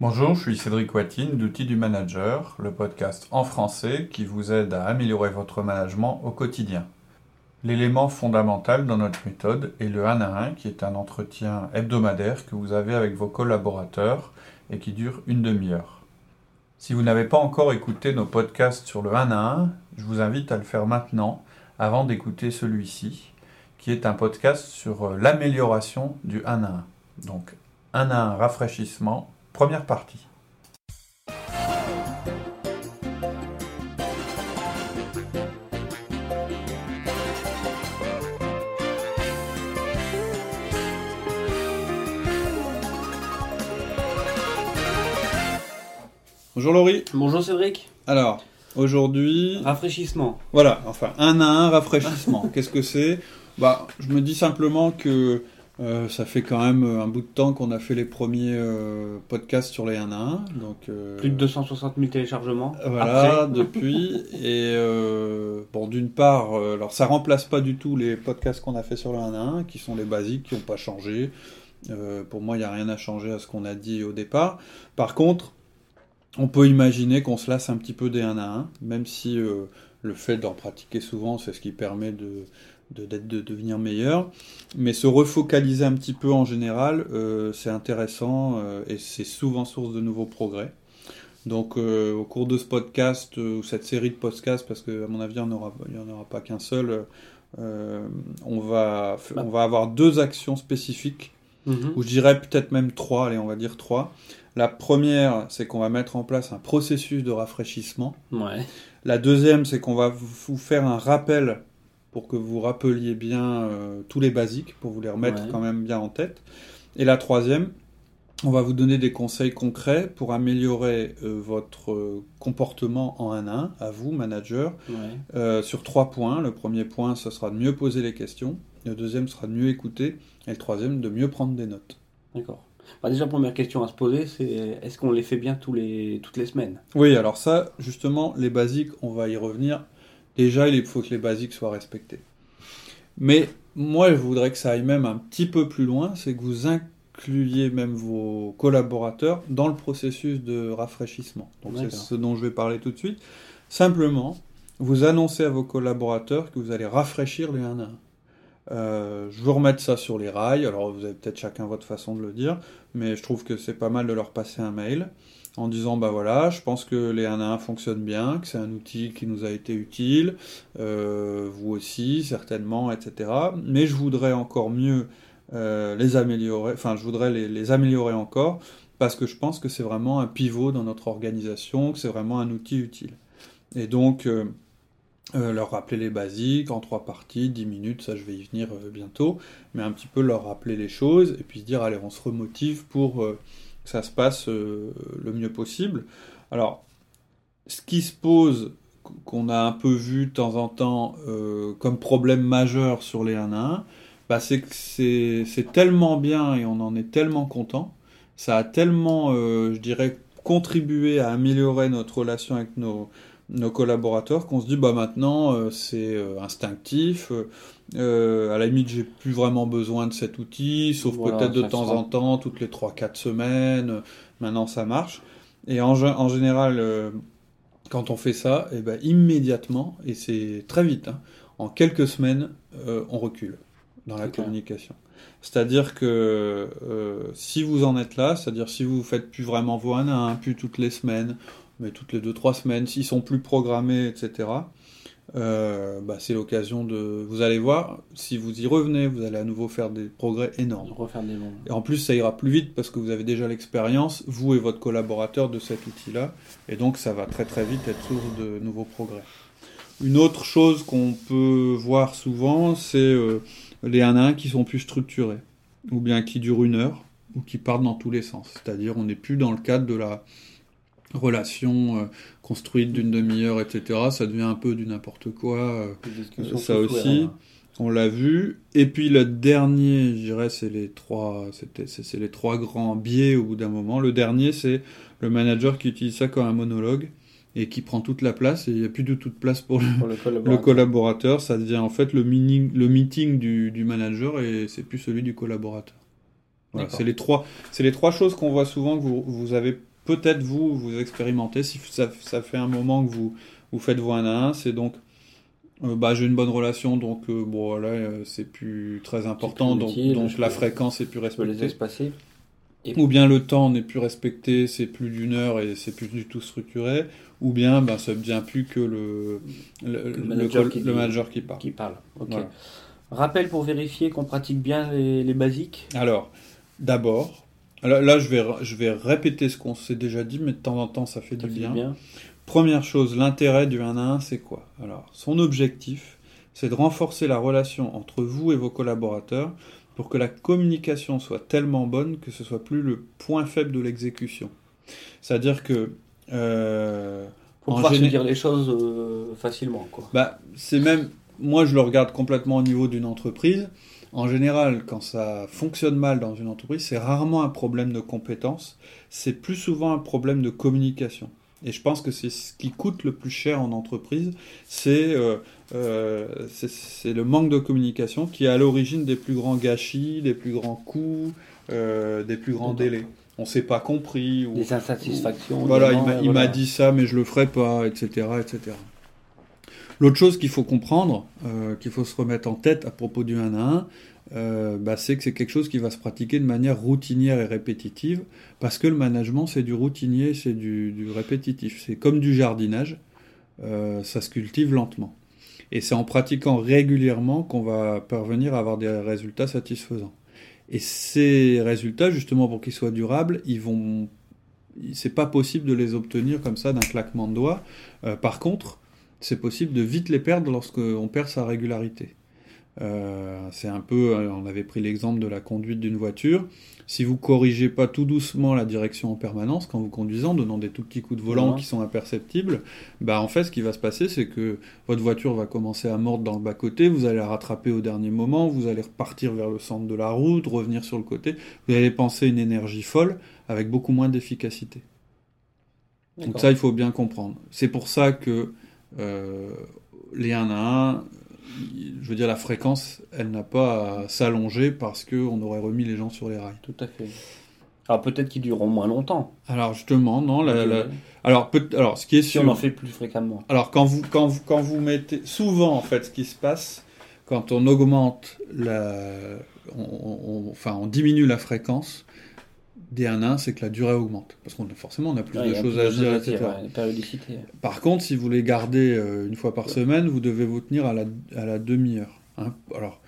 Bonjour, je suis Cédric Watine d'Outils du Manager, le podcast en français qui vous aide à améliorer votre management au quotidien. L'élément fondamental dans notre méthode est le 1 à 1 qui est un entretien hebdomadaire que vous avez avec vos collaborateurs et qui dure une demi-heure. Si vous n'avez pas encore écouté nos podcasts sur le 1 à 1, je vous invite à le faire maintenant avant d'écouter celui-ci qui est un podcast sur l'amélioration du 1 à 1. Donc 1 à 1 rafraîchissement Première partie. Bonjour Laurie. Bonjour Cédric. Alors, aujourd'hui. Rafraîchissement. Voilà, enfin, un à un rafraîchissement. Qu'est-ce que c'est? Bah, je me dis simplement que euh, ça fait quand même un bout de temps qu'on a fait les premiers euh, podcasts sur les 1 à 1. Donc, euh, Plus de 260 000 téléchargements. Voilà, depuis. Et bon, d'une part, alors ça remplace pas du tout les podcasts qu'on a fait sur le 1 à 1, qui sont les basiques, qui n'ont pas changé. pour moi, il n'y a rien à changer à ce qu'on a dit au départ. Par contre, on peut imaginer qu'on se lasse un petit peu des 1 à 1, même si le fait d'en pratiquer souvent, c'est ce qui permet de de, de, devenir meilleur. Mais se refocaliser un petit peu en général, euh, c'est intéressant euh, et c'est souvent source de nouveaux progrès. Donc euh, au cours de ce podcast ou cette série de podcasts, parce qu'à mon avis il n'y en, aura, pas qu'un seul, on, va, bah. on va avoir deux actions spécifiques, mhm. ou je dirais peut-être même trois, allez on va dire trois. La première, c'est qu'on va mettre en place un processus de rafraîchissement. Ouais. La deuxième, c'est qu'on va vous faire un rappel pour que vous rappeliez bien euh, tous les basiques, pour vous les remettre quand même bien en tête. Et la troisième, on va vous donner des conseils concrets pour améliorer euh, votre euh, comportement en 1 à 1, à vous, manager, sur trois points. Le premier point, ce sera de mieux poser les questions. Le deuxième sera de mieux écouter. Et le troisième, de mieux prendre des notes. D'accord. Bah déjà, première question à se poser, c'est est-ce qu'on les fait bien tous les, toutes les semaines? Oui, alors ça, justement, les basiques, on va y revenir Déjà, il faut que les basiques soient respectés. Mais moi, je voudrais que ça aille même un petit peu plus loin, c'est que vous incluiez même vos collaborateurs dans le processus de rafraîchissement. Donc c'est ce dont je vais parler tout de suite. Simplement, vous annoncez à vos collaborateurs que vous allez rafraîchir les 1 à 1. Euh, je veux remettre ça sur les rails. Alors, vous avez peut-être chacun votre façon de le dire, mais je trouve que c'est pas mal de leur passer un mail en disant bah voilà, je pense que les 1 à 1 fonctionnent bien, que c'est un outil qui nous a été utile, euh, vous aussi certainement, etc. Mais je voudrais encore mieux euh, les améliorer, enfin je voudrais les, améliorer encore parce que je pense que c'est vraiment un pivot dans notre organisation, que c'est vraiment un outil utile. Et donc euh, leur rappeler les basiques en trois parties, 10 minutes, ça je vais y venir bientôt, mais un petit peu leur rappeler les choses et puis se dire allez on se remotive pour ça se passe euh, le mieux possible. Alors, ce qui se pose, qu'on a un peu vu de temps en temps euh, comme problème majeur sur les 1 à 1, bah, c'est que c'est tellement bien et on en est tellement content, ça a tellement, euh, je dirais, contribué à améliorer notre relation avec nos, nos collaborateurs qu'on se dit bah maintenant euh, c'est euh, instinctif euh, à la limite j'ai plus vraiment besoin de cet outil sauf peut-être de temps en temps toutes les 3-4 semaines maintenant ça marche. Et en, en général quand on fait ça et eh ben immédiatement et c'est très vite hein, en quelques semaines on recule dans la communication. C'est-à-dire que si vous en êtes là, c'est-à-dire si vous faites plus vraiment vos 1 à 1, plus toutes les semaines, mais toutes les 2-3 semaines, s'ils sont plus programmés, etc., euh, bah, c'est l'occasion de. Vous allez voir, si vous y revenez, vous allez à nouveau faire des progrès énormes. Refaire des et en plus, ça ira plus vite parce que vous avez déjà l'expérience, vous et votre collaborateur, de cet outil-là. Et donc, ça va très très vite être source de nouveaux progrès. Une autre chose qu'on peut voir souvent, c'est euh, les 1 à 1 qui sont plus structurés, ou bien qui durent une heure, ou qui partent dans tous les sens. C'est-à-dire, on n'est plus dans le cadre de la relation euh, construite d'une demi-heure, etc. Ça devient un peu du n'importe quoi. Euh, ça aussi, on l'a vu. Et puis le dernier, je dirais, c'est les trois, c'est les trois grands biais au bout d'un moment. Le dernier, c'est le manager qui utilise ça comme un monologue et qui prend toute la place et il n'y a plus de toute place pour, le, collaborateur. Ça devient en fait le, le meeting du, du manager et c'est plus celui du collaborateur. Voilà, c'est les trois, c'est les trois choses qu'on voit souvent que vous, vous avez peut-être vous vous expérimentez si ça, ça fait un moment que vous vous faites vos 1 à 1, c'est donc euh, bah, j'ai une bonne relation donc euh, bon voilà euh, c'est plus très important donc, utile, donc je la peux- fréquence est plus les respectée espacer. ou bien le temps n'est plus respecté c'est plus d'une heure et c'est plus du tout structuré ou bien ben ça devient plus que le le, le manager qui le dit- manager qui parle Qui parle. Ok. Voilà. Rappel pour vérifier qu'on pratique bien les, les basiques. Alors, d'abord, là, là, je, vais, je vais répéter ce qu'on s'est déjà dit, mais de temps en temps, ça fait Ça du fait bien. bien. Première chose, l'intérêt du 1 à 1, c'est quoi? Alors, son objectif, c'est de renforcer la relation entre vous et vos collaborateurs pour que la communication soit tellement bonne que ce soit plus le point faible de l'exécution. C'est-à-dire que euh, Pour En pouvoir se dire les choses euh, facilement. Quoi. bah, c'est même, moi je le regarde complètement au niveau d'une entreprise. En général, quand ça fonctionne mal dans une entreprise, c'est rarement un problème de compétence, c'est plus souvent un problème de communication. Et je pense que c'est ce qui coûte le plus cher en entreprise, c'est euh, euh, le manque de communication qui est à l'origine des plus grands gâchis, des plus grands coûts, euh, des plus grands délais. On s'est pas compris. Ou... Des insatisfactions. Voilà, il m'a il m'a voilà. dit ça, mais je le ferai pas, etc., etc. L'autre chose qu'il faut comprendre, euh, qu'il faut se remettre en tête à propos du 1 à 1, euh, bah, c'est que c'est quelque chose qui va se pratiquer de manière routinière et répétitive, parce que le management, c'est du routinier, c'est du, répétitif. C'est comme du jardinage, euh, ça se cultive lentement. Et c'est en pratiquant régulièrement qu'on va parvenir à avoir des résultats satisfaisants. Et ces résultats, justement, pour qu'ils soient durables, ils vont c'est pas possible de les obtenir comme ça d'un claquement de doigts. Par contre, c'est possible de vite les perdre lorsqu'on perd sa régularité. Euh, c'est un peu, euh, on avait pris l'exemple de la conduite d'une voiture. Si vous corrigez pas tout doucement la direction en permanence quand vous conduisez, en donnant des tout petits coups de volant Ouais. qui sont imperceptibles, bah en fait, ce qui va se passer, c'est que votre voiture va commencer à mordre dans le bas côté, vous allez la rattraper au dernier moment, vous allez repartir vers le centre de la route, revenir sur le côté, vous allez penser une énergie folle avec beaucoup moins d'efficacité. Donc ça, il faut bien comprendre. C'est pour ça que les 1 à 1, je veux dire, la fréquence, elle n'a pas à s'allonger parce qu'on aurait remis les gens sur les rails. Tout à fait. Alors peut-être qu'ils dureront moins longtemps. Alors justement, non, la- la- alors, peut- alors ce qui est si sûr, on en fait plus fréquemment. alors quand vous, quand vous, quand vous mettez, souvent en fait, ce qui se passe, quand on augmente la, on, on- enfin, on diminue la fréquence des 1 à 1, c'est que la durée augmente. Parce qu'on forcément, on a plus Ouais, de a choses plus à dire, etc. ouais. Par contre, si vous les gardez euh, une fois par semaine, vous devez vous tenir à la, à la demi-heure. hein. Alors,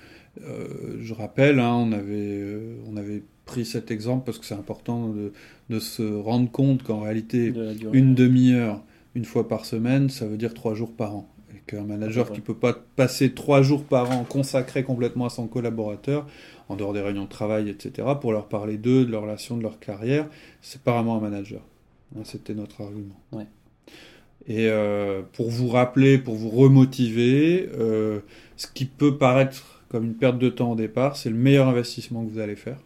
euh, je rappelle, hein, on, avait, euh, on avait pris cet exemple parce que c'est important de, de se rendre compte qu'en réalité, De une demi-heure, une fois par semaine, ça veut dire trois jours par an. Qu'un manager Ouais. qui peut pas passer trois jours par an consacré complètement à son collaborateur, en dehors des réunions de travail, etc., pour leur parler d'eux, de leur relation, de leur carrière, c'est pas vraiment un manager. Hein, C'était notre argument. Ouais. Et euh, pour vous rappeler, pour vous remotiver, euh, ce qui peut paraître comme une perte de temps au départ, c'est le meilleur investissement que vous allez faire.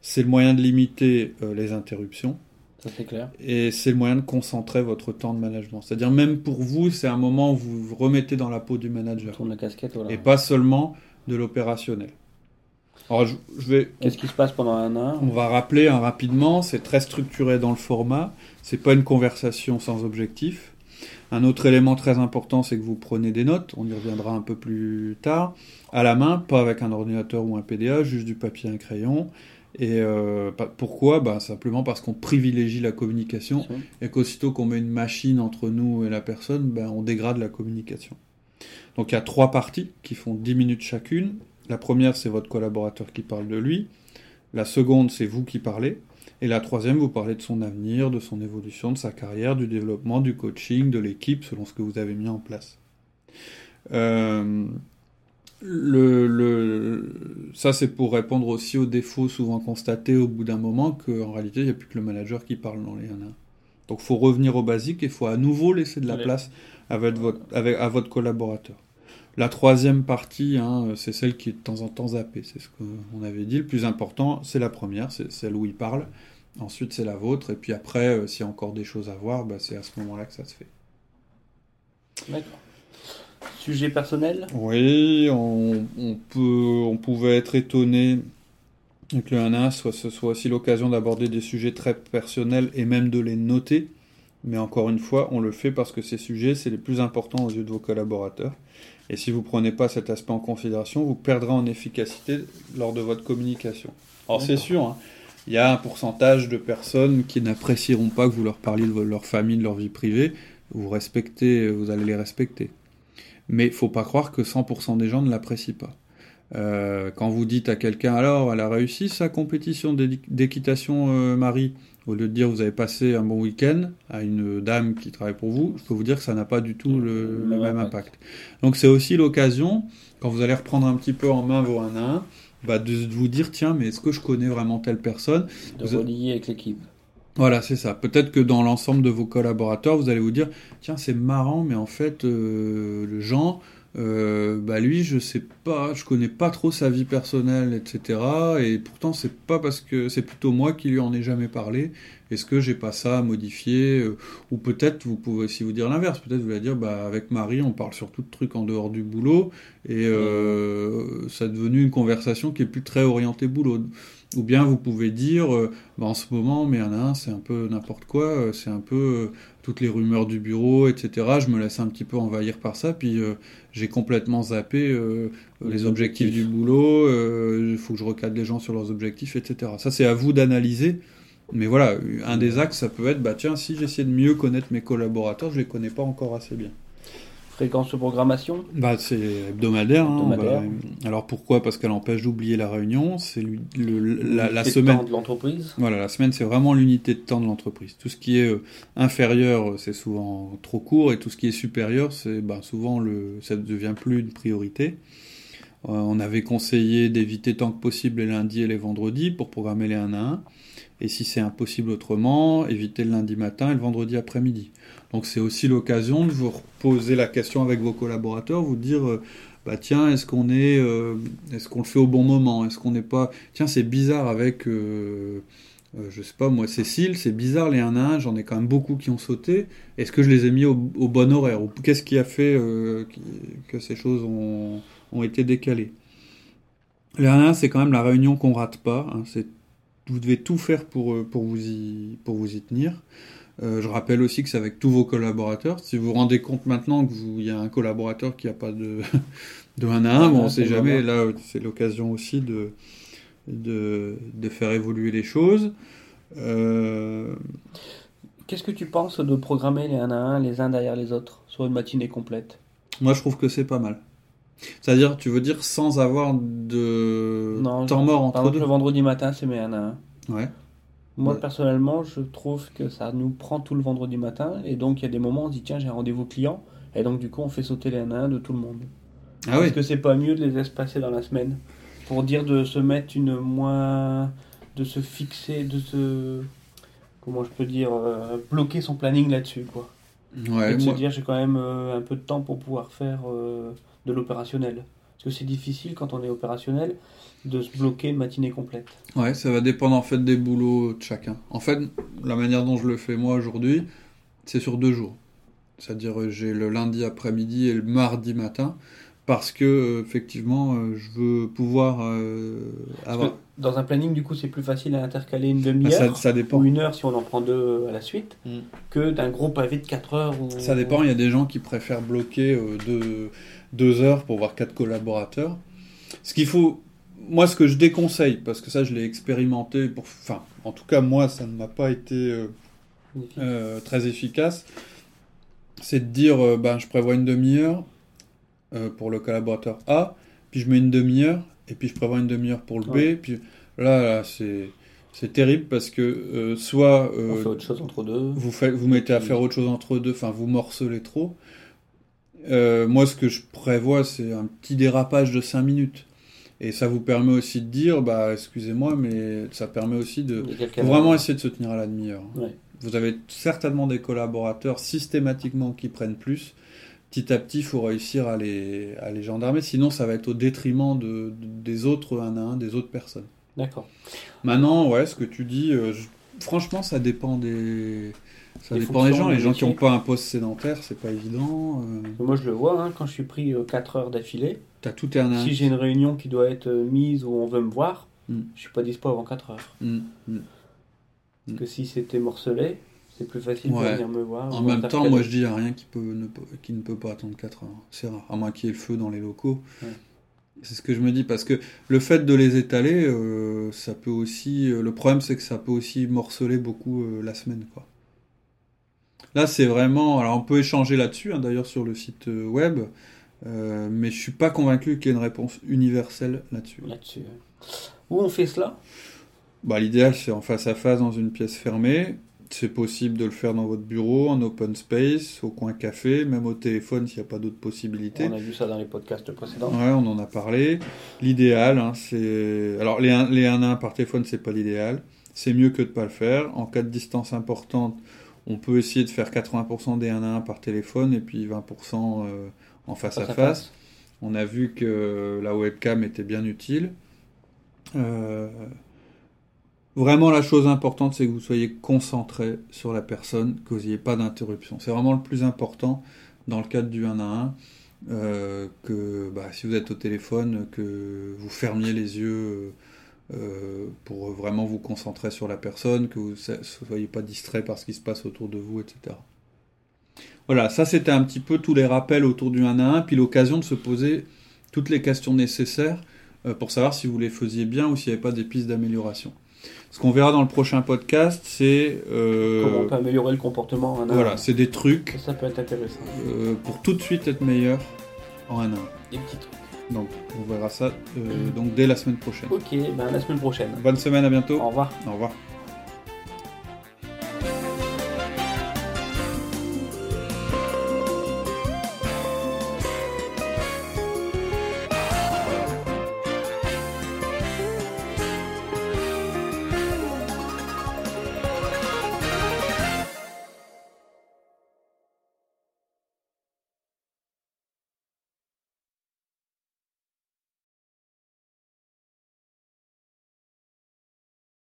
C'est le moyen de limiter euh, les interruptions c'est clair. et c'est le moyen de concentrer votre temps de management. C'est-à-dire même pour vous, c'est un moment où vous vous remettez dans la peau du manager tourne la casquette. Voilà. et pas seulement de l'opérationnel. Alors je, je vais, Qu'est-ce qui se passe pendant un an? On va rappeler hein, rapidement, c'est très structuré dans le format, c'est pas une conversation sans objectif. Un autre élément très important, c'est que vous prenez des notes, on y reviendra un peu plus tard, à la main, pas avec un ordinateur ou un PDA, juste du papier et un crayon. Et euh, pourquoi? Bah, Simplement parce qu'on privilégie la communication et qu'aussitôt qu'on met une machine entre nous et la personne, ben, on dégrade la communication. Donc il y a trois parties qui font 10 minutes chacune. La première, c'est votre collaborateur qui parle de lui. La seconde, c'est vous qui parlez. Et la troisième, vous parlez de son avenir, de son évolution, de sa carrière, du développement, du coaching, de l'équipe, selon ce que vous avez mis en place. Euh, le, le- ça, c'est pour répondre aussi aux défauts souvent constatés au bout d'un moment qu'en réalité, il n'y a plus que le manager qui parle dans les 1 à 1. Donc, il faut revenir au basique et il faut à nouveau laisser de la Allez. place avec votre, avec, à votre collaborateur. La troisième partie, hein, c'est celle qui est de temps en temps zappée. C'est ce qu'on avait dit. Le plus important, c'est la première, c'est celle où il parle. Ensuite, c'est la vôtre. Et puis après, euh, s'il y a encore des choses à voir, bah, c'est à ce moment-là que ça se fait. D'accord. Sujet personnel? Oui, on, on peut, on pouvait être étonné Donc le 1 à 1, soit, ce soit aussi l'occasion d'aborder des sujets très personnels et même de les noter. Mais encore une fois, on le fait parce que ces sujets, c'est les plus importants aux yeux de vos collaborateurs. Et si vous ne prenez pas cet aspect en considération, vous perdrez en efficacité lors de votre communication. Alors c'est sûr, hein, il y a un pourcentage de personnes qui n'apprécieront pas que vous leur parliez de leur famille, de leur vie privée. Vous respectez, vous allez les respecter. Mais il faut pas croire que 100% des gens ne l'apprécient pas. Euh, quand vous dites à quelqu'un alors elle a réussi sa compétition d'équitation euh, Marie, au lieu de dire vous avez passé un bon week-end à une dame qui travaille pour vous, je peux vous dire que ça n'a pas du tout le, même impact. Donc c'est aussi l'occasion, quand vous allez reprendre un petit peu en main vos 1 à 1, bah, de vous dire tiens mais est-ce que je connais vraiment telle personne? De vous relier avec l'équipe. Voilà, c'est ça. Peut-être que dans l'ensemble de vos collaborateurs, vous allez vous dire, tiens, c'est marrant, mais en fait, euh, le Jean, euh, bah lui, je sais pas, je connais pas trop sa vie personnelle, etc. Et pourtant, c'est pas parce que c'est plutôt moi qui lui en ai jamais parlé. Est-ce que j'ai pas ça à modifier euh, Ou peut-être, vous pouvez aussi vous dire l'inverse. Peut-être vous allez dire, bah avec Marie, on parle surtout de trucs en dehors du boulot, et euh, ça a devenu une conversation qui est plus très orientée boulot. Ou bien vous pouvez dire, euh, bah, en ce moment, mais c'est un peu n'importe quoi, euh, c'est un peu euh, toutes les rumeurs du bureau, etc. Je me laisse un petit peu envahir par ça, puis j'ai complètement zappé les objectifs du boulot, il faut que je recadre les gens sur leurs objectifs, etc. Ça, c'est à vous d'analyser. Mais voilà, un des axes, ça peut être, bah tiens, si j'essaie de mieux connaître mes collaborateurs, je les connais pas encore assez bien. Fréquence de programmation bah, C'est hebdomadaire. Hein, bah, alors pourquoi? Parce qu'elle empêche d'oublier la réunion. C'est le, la, la semaine. De, temps de l'entreprise. Voilà, la semaine, c'est vraiment l'unité de temps de l'entreprise. Tout ce qui est euh, inférieur, c'est souvent trop court, et tout ce qui est supérieur, c'est bah, souvent le, ça ne devient plus une priorité. Euh, on avait conseillé d'éviter tant que possible les lundis et les vendredis pour programmer les 1 à 1. Et si c'est impossible autrement, éviter le lundi matin et le vendredi après-midi. Donc c'est aussi l'occasion de vous reposer la question avec vos collaborateurs, vous dire euh, bah tiens est-ce qu'on est, euh, est-ce qu'on le fait au bon moment, est-ce qu'on n'est pas tiens c'est bizarre avec je sais pas moi Cécile, c'est bizarre les 1 à 1, j'en ai quand même beaucoup qui ont sauté. Est-ce que je les ai mis au, bon horaire ou qu'est-ce qui a fait que ces choses ont, ont été décalées? Les 1 à 1 c'est quand même la réunion qu'on rate pas. Hein, c'est vous devez tout faire pour, pour, vous, y, pour vous y tenir. Euh, je rappelle aussi que c'est avec tous vos collaborateurs. Si vous vous rendez compte maintenant qu'il y a un collaborateur qui n'a pas de, de 1 à 1, bon, on ne sait jamais. Là, c'est l'occasion aussi de, de, de, faire évoluer les choses. Euh, Qu'est-ce que tu penses de programmer les 1 à 1 les uns derrière les autres sur une matinée complète? Moi, je trouve que c'est pas mal. C'est-à-dire, tu veux dire sans avoir de temps mort entre par deux? Le vendredi matin, c'est mes 1 à 1. Ouais. Moi, personnellement, je trouve que ça nous prend tout le vendredi matin. Et donc, il y a des moments où on dit tiens, j'ai un rendez-vous client. Et donc, du coup, on fait sauter les 1 à 1 de tout le monde. Ah Est-ce que c'est pas mieux de les espacer dans la semaine Pour dire de se mettre une moins. de se fixer, de se. comment je peux dire euh, bloquer son planning là-dessus, quoi. Ouais, et de se dire j'ai quand même euh, un peu de temps pour pouvoir faire euh, de l'opérationnel. Parce que c'est difficile quand on est opérationnel de se bloquer une matinée complète. Ouais, ça va dépendre en fait des boulots de chacun. En fait, la manière dont je le fais moi aujourd'hui, c'est sur deux jours. C'est-à-dire j'ai le lundi après-midi et le mardi matin parce que euh, effectivement euh, je veux pouvoir euh, avoir dans un planning du coup c'est plus facile à intercaler une demi-heure ça, dépend. ou une heure si on en prend deux à la suite mm. que d'un gros pavé de 4 heures ou... ça dépend il y a des gens qui préfèrent bloquer deux, deux heures pour voir quatre collaborateurs ce qu'il faut moi, ce que je déconseille, parce que ça, je l'ai expérimenté, pour, enfin, en tout cas, moi, ça ne m'a pas été euh, euh, très efficace, c'est de dire, euh, ben, je prévois une demi-heure pour le collaborateur A, puis je mets une demi-heure, et puis je prévois une demi-heure pour le B, puis là, c'est c'est terrible parce que soit on fait autre chose entre deux. Vous, faites, vous mettez à faire autre chose entre deux, enfin vous morcelez trop. moi, ce que je prévois, c'est un petit dérapage de 5 minutes. Et ça vous permet aussi de dire, bah, excusez-moi, mais ça permet aussi de vraiment essayer de se tenir à la demi-heure. Vous avez certainement des collaborateurs systématiquement qui prennent plus. Petit à petit, il faut réussir à les, à les gendarmer, sinon ça va être au détriment de, des autres un à un, des autres personnes. D'accord. Maintenant, ouais, ce que tu dis, euh, franchement, ça dépend des, ça dépend des gens. Les gens qui n'ont pas un poste sédentaire, c'est pas évident. Euh. Moi, je le vois, hein, quand je suis pris 4 euh, heures d'affilée. As tout un Si j'ai une réunion qui doit être euh, mise ou on veut me voir, Mm. je suis pas dispo avant 4 heures. Mm, mm. Parce que si c'était morcelé, c'est plus facile Ouais. de venir me voir. En même temps, moi je dis, il n'y a rien qui, peut ne, peut- qui ne peut pas attendre 4 heures. C'est rare, à moins qu'il y ait le feu dans les locaux. Ouais. C'est ce que je me dis, parce que le fait de les étaler, euh, ça peut aussi. euh, le problème, c'est que ça peut aussi morceler beaucoup euh, la semaine. Quoi. Là, c'est vraiment. Alors, on peut échanger là-dessus, hein, d'ailleurs, sur le site web, mais je suis pas convaincu qu'il y ait une réponse universelle là-dessus. Là-dessus. Où on fait cela? Bah, L'idéal, c'est en face à face dans une pièce fermée. C'est possible de le faire dans votre bureau, en open space, au coin café, même au téléphone s'il n'y a pas d'autres possibilités. On a vu ça dans les podcasts précédents. Ouais, on en a parlé. L'idéal, hein, c'est. Alors, les 1 les 1 à 1 par téléphone, c'est pas l'idéal. C'est mieux que de pas le faire. En cas de distance importante, on peut essayer de faire 80% des 1 à 1 par téléphone et puis 20% euh, en face, à face. On a vu que la webcam était bien utile. Euh, Vraiment, la chose importante, c'est que vous soyez concentré sur la personne, que vous n'ayez pas d'interruption. C'est vraiment le plus important dans le cadre du 1 à 1. euh, que bah, si vous êtes au téléphone, que vous fermiez les yeux euh, pour vraiment vous concentrer sur la personne, que vous ne soyez pas distrait par ce qui se passe autour de vous, etc. Voilà, ça c'était un petit peu tous les rappels autour du 1 à 1, puis l'occasion de se poser toutes les questions nécessaires euh, pour savoir si vous les faisiez bien ou s'il n'y avait pas des pistes d'amélioration. Ce qu'on verra dans le prochain podcast, c'est euh, Comment on peut améliorer le comportement en un à voilà, un. c'est des trucs Ça, ça peut être intéressant. euh, pour tout de suite être meilleur en 1 à 1. Des petits trucs. Donc on verra ça euh, donc dès la semaine prochaine. Ok, ben à la semaine prochaine. Bonne semaine, à bientôt. Au revoir. Au revoir.